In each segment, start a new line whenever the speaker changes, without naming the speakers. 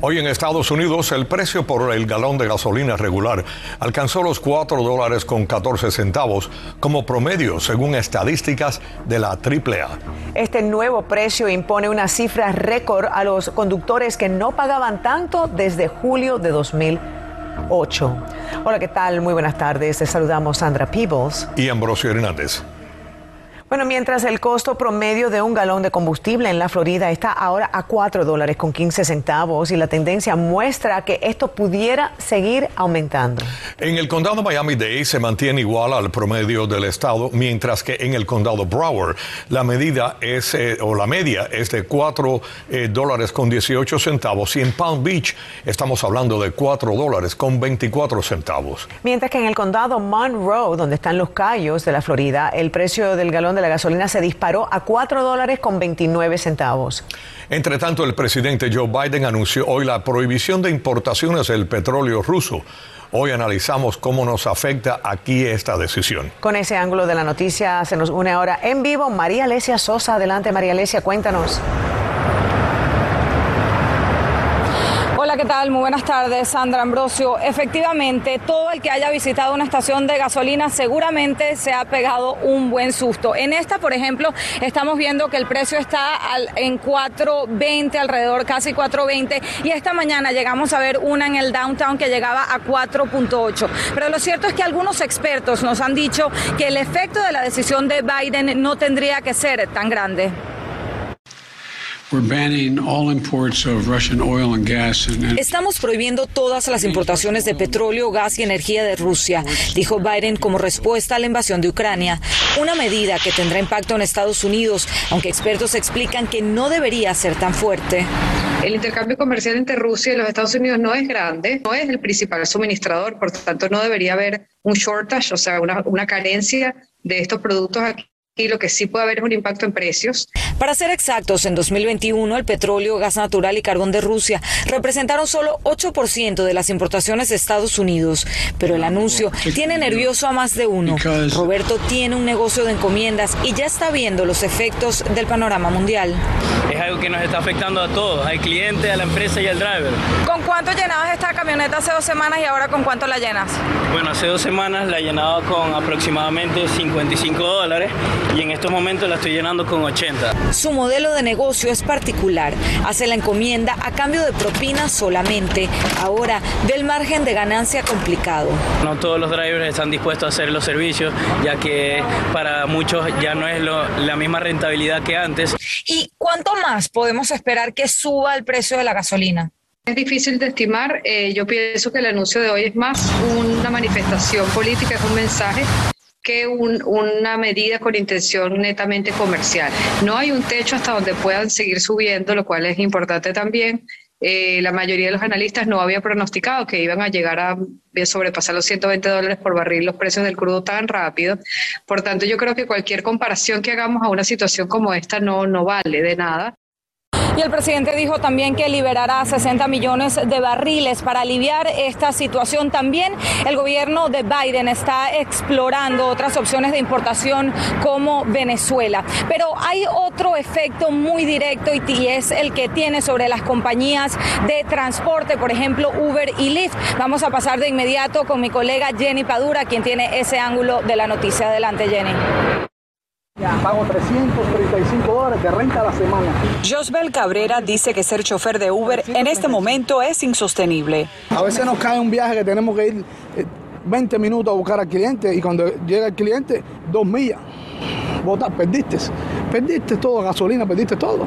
Hoy en Estados Unidos el precio por el galón de gasolina regular alcanzó los 4 dólares con 14 centavos como promedio según estadísticas de la AAA.
Este nuevo precio impone una cifra récord a los conductores que no pagaban tanto desde julio de 2008. Hola, ¿qué tal? Muy buenas tardes. Te saludamos Sandra Peebles
y Ambrosio Hernández.
Bueno, mientras el costo promedio de un galón de combustible en la Florida está ahora a 4 dólares con 15 centavos y la tendencia muestra que esto pudiera seguir aumentando.
En el condado Miami-Dade se mantiene igual al promedio del estado, mientras que en el condado Broward la medida es, eh, o la media es de 4 eh, dólares con 18 centavos y en Palm Beach estamos hablando de 4 dólares con 24 centavos.
Mientras que en el condado Monroe, donde están los callos de la Florida, el precio del galón de la gasolina se disparó a 4 dólares con 29 centavos.
Entre tanto, el presidente Joe Biden anunció hoy la prohibición de importaciones del petróleo ruso. Hoy analizamos cómo nos afecta aquí esta decisión.
Con ese ángulo de la noticia se nos une ahora en vivo María Alesia Sosa. Adelante, María Alesia, cuéntanos.
Hola, ¿qué tal? Muy buenas tardes, Sandra Ambrosio. Efectivamente, todo el que haya visitado una estación de gasolina seguramente se ha pegado un buen susto. En esta, por ejemplo, estamos viendo que el precio está en 4.20, alrededor casi 4.20, y esta mañana llegamos a ver una en el downtown que llegaba a 4.8. Pero lo cierto es que algunos expertos nos han dicho que el efecto de la decisión de Biden no tendría que ser tan grande.
Estamos prohibiendo todas las importaciones de petróleo, gas y energía de Rusia, dijo Biden como respuesta a la invasión de Ucrania. Una medida que tendrá impacto en Estados Unidos, aunque expertos explican que no debería ser tan fuerte.
El intercambio comercial entre Rusia y los Estados Unidos no es grande, no es el principal suministrador, por tanto no debería haber un shortage, o sea, una, una carencia de estos productos aquí y lo que sí puede haber es un impacto en precios.
Para ser exactos, en 2021 el petróleo, gas natural y carbón de Rusia representaron solo 8% de las importaciones de Estados Unidos, pero el anuncio tiene nervioso a más de uno. Roberto tiene un negocio de encomiendas y ya está viendo los efectos del panorama mundial.
Es algo que nos está afectando a todos, al cliente, a la empresa y al driver.
¿Con cuánto llenabas esta camioneta hace dos semanas y ahora con cuánto la llenas?
Bueno, hace dos semanas la llenaba con aproximadamente 55 dólares y en estos momentos la estoy llenando con 80.
Su modelo de negocio es particular. Hace la encomienda a cambio de propina solamente. Ahora del margen de ganancia complicado.
No todos los drivers están dispuestos a hacer los servicios, ya que para muchos ya no es la misma rentabilidad que antes.
¿Y cuánto más podemos esperar que suba el precio de la gasolina?
Es difícil de estimar. Eh, yo pienso que el anuncio de hoy es más una manifestación política, es un mensaje que una medida con intención netamente comercial. No hay un techo hasta donde puedan seguir subiendo, lo cual es importante también. Eh, la mayoría de los analistas no había pronosticado que iban a llegar a sobrepasar los 120 dólares por barril los precios del crudo tan rápido. Por tanto, yo creo que cualquier comparación que hagamos a una situación como esta no, no vale de nada.
Y el presidente dijo también que liberará 60 millones de barriles para aliviar esta situación. También el gobierno de Biden está explorando otras opciones de importación como Venezuela. Pero hay otro efecto muy directo y es el que tiene sobre las compañías de transporte, por ejemplo Uber y Lyft. Vamos a pasar de inmediato con mi colega Jenny Padura, quien tiene ese ángulo de la noticia. Adelante, Jenny.
Pago 335 dólares de renta a la semana.
Josbel Cabrera dice que ser chofer de Uber en este momento es insostenible.
A veces nos cae un viaje que tenemos que ir 20 eh, minutos a buscar al cliente y cuando llega el cliente, dos millas. Vota, perdiste. Perdiste todo, gasolina, perdiste todo.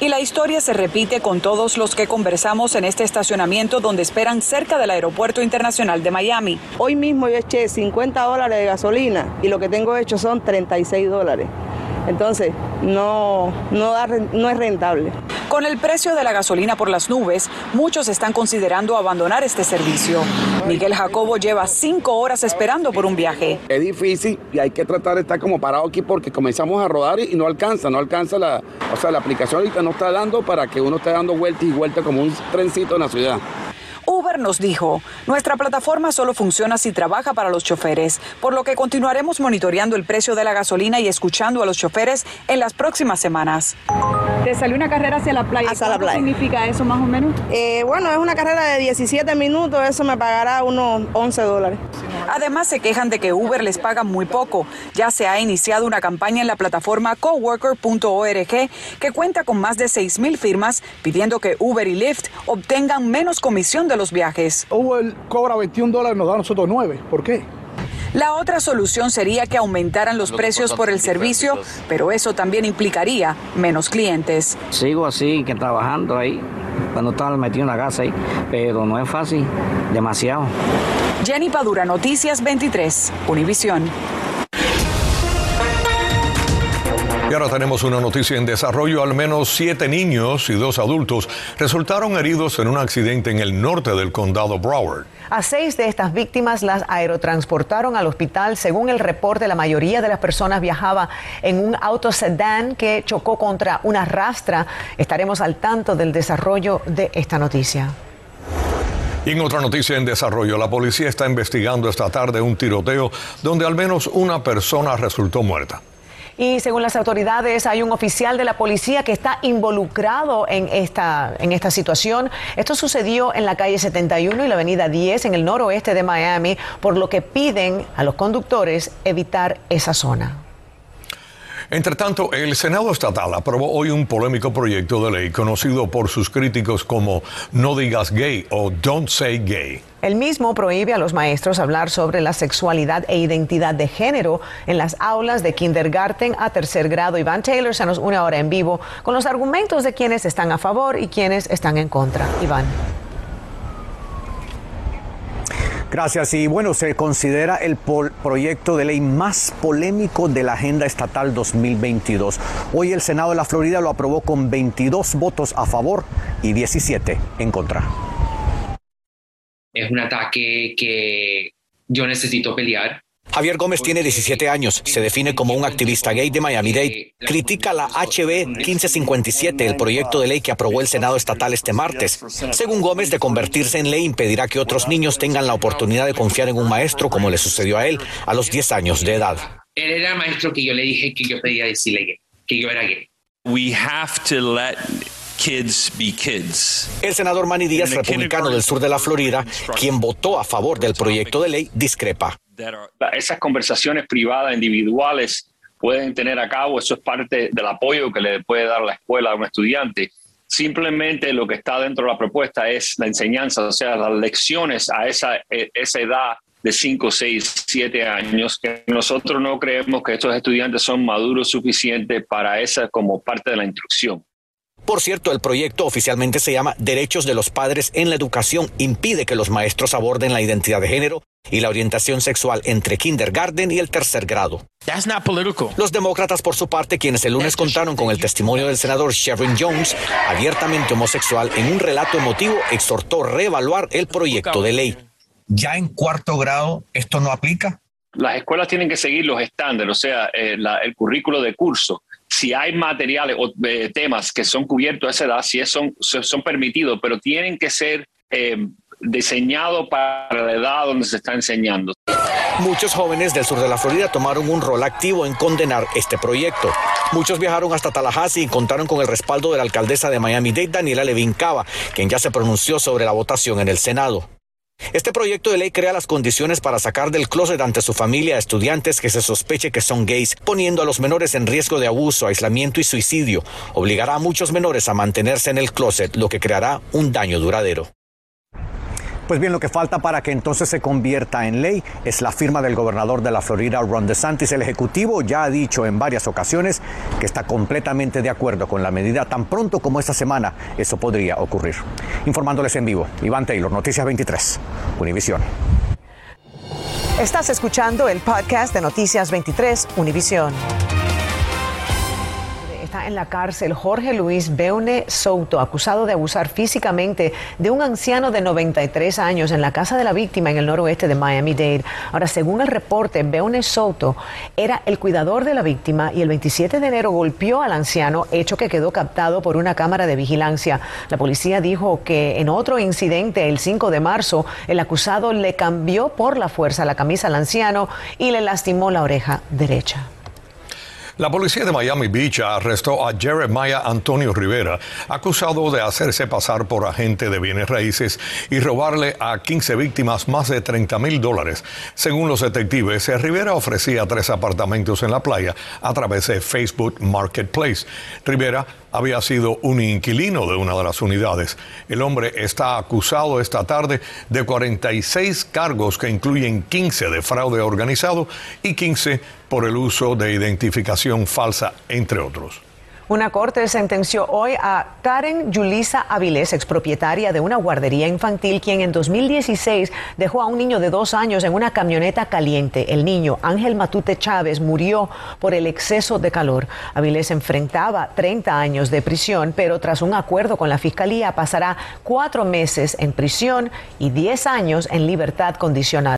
Y la historia se repite con todos los que conversamos en este estacionamiento donde esperan cerca del Aeropuerto Internacional de Miami.
Hoy mismo yo eché 50 dólares de gasolina y lo que tengo hecho son 36 dólares. Entonces, no, no, no es rentable.
Con el precio de la gasolina por las nubes, muchos están considerando abandonar este servicio. Miguel Jacobo lleva cinco horas esperando por un viaje.
Es difícil y hay que tratar de estar como parado aquí porque comenzamos a rodar y no alcanza, no alcanza la, o sea, la aplicación ahorita no está dando para que uno esté dando vueltas y vueltas como un trencito en la ciudad.
Uber nos dijo, nuestra plataforma solo funciona si trabaja para los choferes, por lo que continuaremos monitoreando el precio de la gasolina y escuchando a los choferes en las próximas semanas.
¿Te salió una carrera hacia la playa?
Hacia la playa.
¿Qué significa eso más o menos?
Eh, bueno, es una carrera de 17 minutos, eso me pagará unos 11 dólares.
Además, se quejan de que Uber les paga muy poco. Ya se ha iniciado una campaña en la plataforma coworker.org que cuenta con más de 6.000 firmas pidiendo que Uber y Lyft obtengan menos comisión de los viajes.
Uber cobra 21 dólares, nos da a nosotros 9. ¿Por qué?
La otra solución sería que aumentaran los precios por el servicio, pero eso también implicaría menos clientes.
Sigo así, que trabajando ahí, cuando estaba metido en la casa ahí, pero no es fácil, demasiado.
Jenny Padura, Noticias 23, Univisión.
Y ahora tenemos una noticia en desarrollo. Al menos siete niños y dos adultos resultaron heridos en un accidente en el norte del condado Broward.
A seis de estas víctimas las aerotransportaron al hospital. Según el reporte, la mayoría de las personas viajaba en un auto sedán que chocó contra una rastra. Estaremos al tanto del desarrollo de esta noticia.
Y en otra noticia en desarrollo, la policía está investigando esta tarde un tiroteo donde al menos una persona resultó muerta.
Y según las autoridades, hay un oficial de la policía que está involucrado en esta, en esta situación. Esto sucedió en la calle 71 y la avenida 10 en el noroeste de Miami, por lo que piden a los conductores evitar esa zona.
Entre tanto, el Senado estatal aprobó hoy un polémico proyecto de ley conocido por sus críticos como No digas gay o Don't say gay.
El mismo prohíbe a los maestros hablar sobre la sexualidad e identidad de género en las aulas de kindergarten a tercer grado. Iván Taylor se nos une ahora en vivo con los argumentos de quienes están a favor y quienes están en contra. Iván.
Gracias. Y bueno, se considera el proyecto de ley más polémico de la agenda estatal 2022. Hoy el Senado de la Florida lo aprobó con 22 votos a favor y 17 en contra.
Es un ataque que yo necesito pelear.
Javier Gómez tiene 17 años, se define como un activista gay de Miami-Dade. Critica la HB 1557, el proyecto de ley que aprobó el Senado estatal este martes. Según Gómez, de convertirse en ley impedirá que otros niños tengan la oportunidad de confiar en un maestro como le sucedió a él a los 10 años de edad.
Él era el maestro que yo le dije que yo pedía decirle gay, que yo era gay.
We have to let kids be kids.
El senador Manny Díaz, republicano del sur de la Florida, quien votó a favor del proyecto de ley, discrepa.
Esas conversaciones privadas, individuales, pueden tener a cabo, eso es parte del apoyo que le puede dar la escuela a un estudiante. Simplemente lo que está dentro de la propuesta es la enseñanza, o sea, las lecciones a esa, e, esa edad de 5, 6, 7 años, que nosotros no creemos que estos estudiantes son maduros suficientes para esa como parte de la instrucción.
Por cierto, el proyecto oficialmente se llama Derechos de los Padres en la Educación. Impide que los maestros aborden la identidad de género y la orientación sexual entre kindergarten y el tercer grado. Los demócratas, por su parte, quienes el lunes contaron con el testimonio del senador Sherwin Jones, abiertamente homosexual, en un relato emotivo, exhortó reevaluar el proyecto de ley.
¿Ya en cuarto grado esto no aplica?
Las escuelas tienen que seguir los estándares, o sea, eh, el currículo de curso si hay materiales o eh, temas que son cubiertos a esa edad, si son, son permitidos, pero tienen que ser eh, diseñados para la edad donde se está enseñando.
Muchos jóvenes del sur de la Florida tomaron un rol activo en condenar este proyecto. Muchos viajaron hasta Tallahassee y contaron con el respaldo de la alcaldesa de Miami-Dade, Daniela Levin Cava, quien ya se pronunció sobre la votación en el Senado. Este proyecto de ley crea las condiciones para sacar del closet ante su familia a estudiantes que se sospeche que son gays, poniendo a los menores en riesgo de abuso, aislamiento y suicidio. Obligará a muchos menores a mantenerse en el closet, lo que creará un daño duradero.
Pues bien, lo que falta para que entonces se convierta en ley es la firma del gobernador de la Florida, Ron DeSantis. El Ejecutivo ya ha dicho en varias ocasiones que está completamente de acuerdo con la medida tan pronto como esta semana eso podría ocurrir. Informándoles en vivo, Iván Taylor, Noticias 23, Univisión.
Estás escuchando el podcast de Noticias 23, Univisión en la cárcel Jorge Luis Beune Souto, acusado de abusar físicamente de un anciano de 93 años en la casa de la víctima en el noroeste de Miami-Dade. Ahora, según el reporte, Beune Souto era el cuidador de la víctima y el 27 de enero golpeó al anciano, hecho que quedó captado por una cámara de vigilancia. La policía dijo que en otro incidente, el 5 de marzo, el acusado le cambió por la fuerza la camisa al anciano y le lastimó la oreja derecha.
La policía de Miami Beach arrestó a Jeremiah Antonio Rivera, acusado de hacerse pasar por agente de bienes raíces y robarle a 15 víctimas más de 30 mil dólares. Según los detectives, Rivera ofrecía tres apartamentos en la playa a través de Facebook Marketplace. Rivera había sido un inquilino de una de las unidades. El hombre está acusado esta tarde de 46 cargos que incluyen 15 de fraude organizado y 15 por el uso de identificación falsa, entre otros.
Una corte sentenció hoy a Karen Yulisa Avilés, expropietaria de una guardería infantil, quien en 2016 dejó a un niño de dos años en una camioneta caliente. El niño, Ángel Matute Chávez, murió por el exceso de calor. Avilés enfrentaba 30 años de prisión, pero tras un acuerdo con la fiscalía pasará cuatro meses en prisión y 10 años en libertad condicional.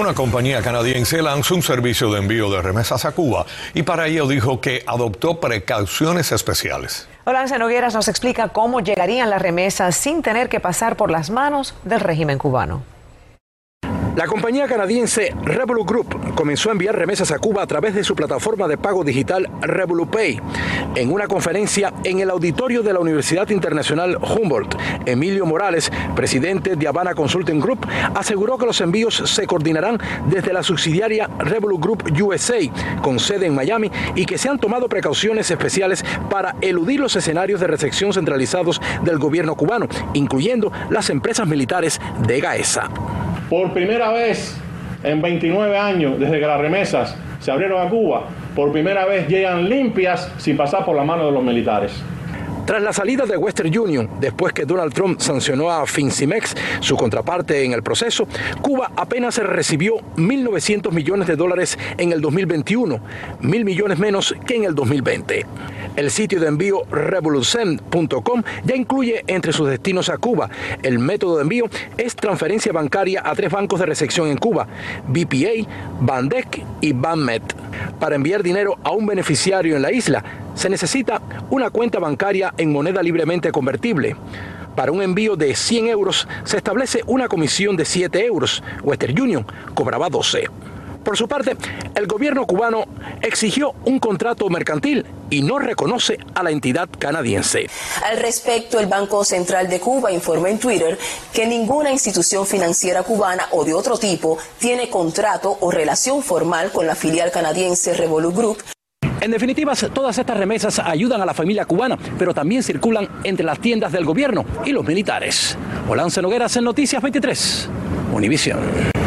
Una compañía canadiense lanzó un servicio de envío de remesas a Cuba y para ello dijo que adoptó precauciones especiales.
Olance Nogueras nos explica cómo llegarían las remesas sin tener que pasar por las manos del régimen cubano.
La compañía canadiense Revolut Group comenzó a enviar remesas a Cuba a través de su plataforma de pago digital Revolut Pay. En una conferencia en el auditorio de la Universidad Internacional Humboldt, Emilio Morales, presidente de Habana Consulting Group, aseguró que los envíos se coordinarán desde la subsidiaria Revolut Group USA, con sede en Miami, y que se han tomado precauciones especiales para eludir los escenarios de recepción centralizados del gobierno cubano, incluyendo las empresas militares de Gaesa.
Por primera vez en 29 años desde que las remesas se abrieron a Cuba, por primera vez llegan limpias sin pasar por la mano de los militares.
Tras la salida de Western Union, después que Donald Trump sancionó a Fincimex, su contraparte en el proceso, Cuba apenas recibió 1.900 millones de dólares en el 2021, mil millones menos que en el 2020. El sitio de envío revolucen.com ya incluye entre sus destinos a Cuba. El método de envío es transferencia bancaria a tres bancos de recepción en Cuba, BPA, Bandec y Banmet. Para enviar dinero a un beneficiario en la isla, se necesita una cuenta bancaria en moneda libremente convertible. Para un envío de 100 euros se establece una comisión de 7 euros. Western Union cobraba 12. Por su parte, el gobierno cubano exigió un contrato mercantil y no reconoce a la entidad canadiense.
Al respecto, el Banco Central de Cuba informó en Twitter que ninguna institución financiera cubana o de otro tipo tiene contrato o relación formal con la filial canadiense Revolut Group.
En definitiva, todas estas remesas ayudan a la familia cubana, pero también circulan entre las tiendas del gobierno y los militares. Olance Nogueras en Noticias 23, Univisión.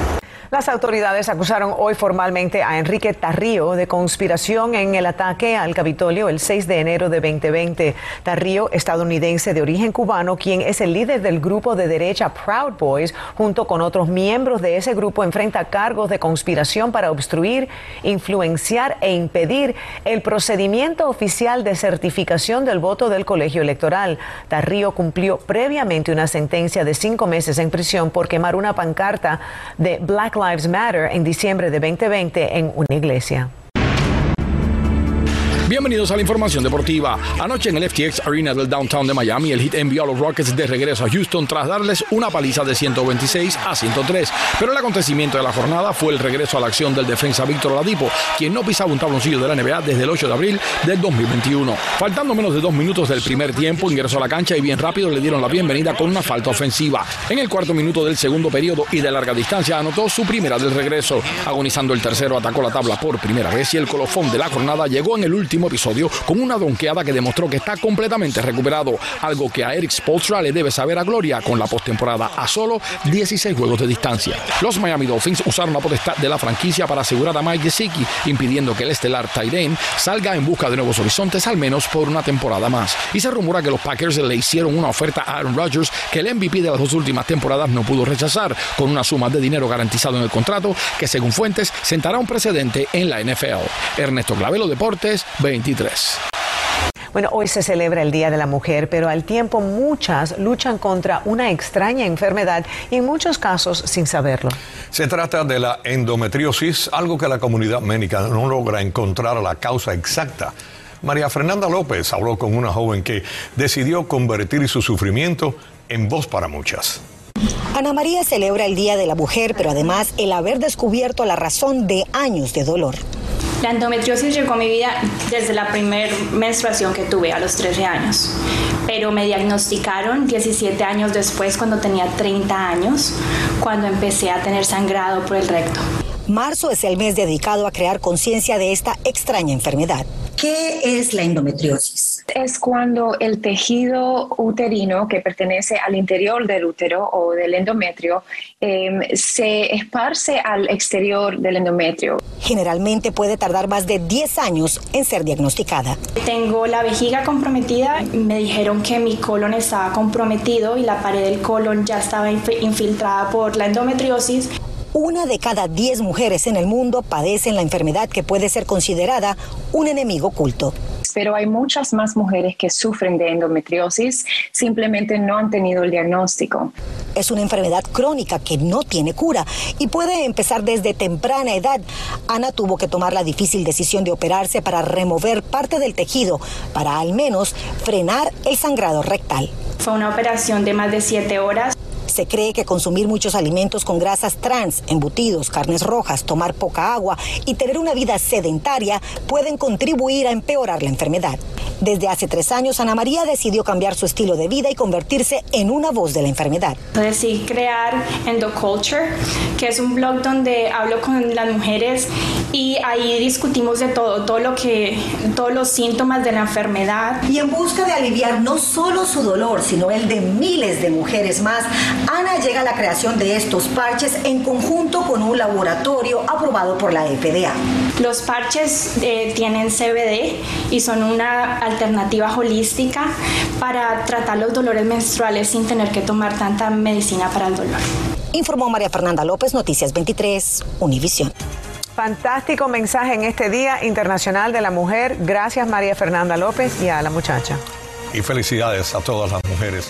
Las autoridades acusaron hoy formalmente a Enrique Tarrío de conspiración en el ataque al Capitolio el 6 de enero de 2020. Tarrío, estadounidense de origen cubano, quien es el líder del grupo de derecha Proud Boys, junto con otros miembros de ese grupo, enfrenta cargos de conspiración para obstruir, influenciar e impedir el procedimiento oficial de certificación del voto del colegio electoral. Tarrío cumplió previamente una sentencia de cinco meses en prisión por quemar una pancarta de Black Lives Matter en diciembre de 2020 en una iglesia.
Bienvenidos a la información deportiva. Anoche en el FTX Arena del downtown de Miami, el Heat envió a los Rockets de regreso a Houston tras darles una paliza de 126 a 103. Pero el acontecimiento de la jornada fue el regreso a la acción del defensa Víctor Ladipo, quien no pisaba un tabloncillo de la NBA desde el 8 de abril del 2021. Faltando menos de dos minutos del primer tiempo, ingresó a la cancha y bien rápido le dieron la bienvenida con una falta ofensiva. En el cuarto minuto del segundo periodo y de larga distancia anotó su primera del regreso. Agonizando el tercero, atacó la tabla por primera vez y el colofón de la jornada llegó en el último episodio con una donqueada que demostró que está completamente recuperado, algo que a Eric Spolstra le debe saber a gloria con la postemporada a solo 16 juegos de distancia. Los Miami Dolphins usaron la potestad de la franquicia para asegurar a Mike Gesicki, impidiendo que el estelar Tyrion salga en busca de nuevos horizontes al menos por una temporada más. Y se rumora que los Packers le hicieron una oferta a Aaron Rodgers que el MVP de las dos últimas temporadas no pudo rechazar, con una suma de dinero garantizado en el contrato que según fuentes sentará un precedente en la NFL. Ernesto Clavelo Deportes 23.
Bueno, hoy se celebra el Día de la Mujer, pero al tiempo muchas luchan contra una extraña enfermedad y en muchos casos sin saberlo.
Se trata de la endometriosis, algo que la comunidad médica no logra encontrar la causa exacta. María Fernanda López habló con una joven que decidió convertir su sufrimiento en voz para muchas.
Ana María celebra el Día de la Mujer, pero además el haber descubierto la razón de años de dolor.
La endometriosis llegó a mi vida desde la primera menstruación que tuve a los 13 años, pero me diagnosticaron 17 años después cuando tenía 30 años, cuando empecé a tener sangrado por el recto.
Marzo es el mes dedicado a crear conciencia de esta extraña enfermedad. ¿Qué es la endometriosis?
Es cuando el tejido uterino que pertenece al interior del útero o del endometrio em, se esparce al exterior del endometrio.
Generalmente puede tardar más de 10 años en ser diagnosticada.
Tengo la vejiga comprometida, me dijeron que mi colon estaba comprometido y la pared del colon ya estaba infiltrada por la endometriosis.
Una de cada diez mujeres en el mundo padecen la enfermedad que puede ser considerada un enemigo oculto.
Pero hay muchas más mujeres que sufren de endometriosis, simplemente no han tenido el diagnóstico.
Es una enfermedad crónica que no tiene cura y puede empezar desde temprana edad. Ana tuvo que tomar la difícil decisión de operarse para remover parte del tejido, para al menos frenar el sangrado rectal.
Fue una operación de más de siete horas.
Se cree que consumir muchos alimentos con grasas trans, embutidos, carnes rojas, tomar poca agua y tener una vida sedentaria pueden contribuir a empeorar la enfermedad. Desde hace tres años, Ana María decidió cambiar su estilo de vida y convertirse en una voz de la enfermedad.
Decidí crear Endoculture, que es un blog donde hablo con las mujeres y ahí discutimos de todo, todo lo que, todos los síntomas de la enfermedad.
Y en busca de aliviar no solo su dolor, sino el de miles de mujeres más, Ana llega a la creación de estos parches en conjunto con un laboratorio aprobado por la FDA.
Los parches eh, tienen CBD y son una alternativa holística para tratar los dolores menstruales sin tener que tomar tanta medicina para el dolor.
Informó María Fernanda López, Noticias 23, Univisión.
Fantástico mensaje en este Día Internacional de la Mujer. Gracias María Fernanda López y a la muchacha.
Y felicidades a todas las mujeres.